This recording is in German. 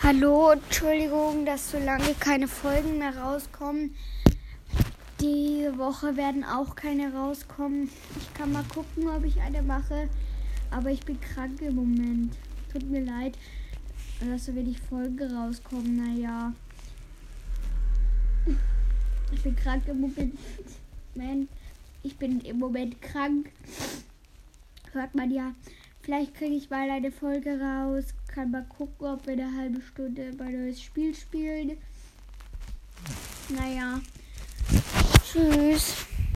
Hallo, Entschuldigung, dass so lange keine Folgen mehr rauskommen. Die Woche werden auch keine rauskommen. Ich kann mal gucken, ob ich eine mache. Aber ich bin krank im Moment. Tut mir leid, dass so wenig Folgen rauskommen. Naja. Ich bin krank im Moment. Ich bin im Moment krank. Hört man ja. Vielleicht kriege ich mal eine Folge raus. Kann mal gucken, ob wir eine halbe Stunde mein neues Spiel spielen. Naja. Tschüss.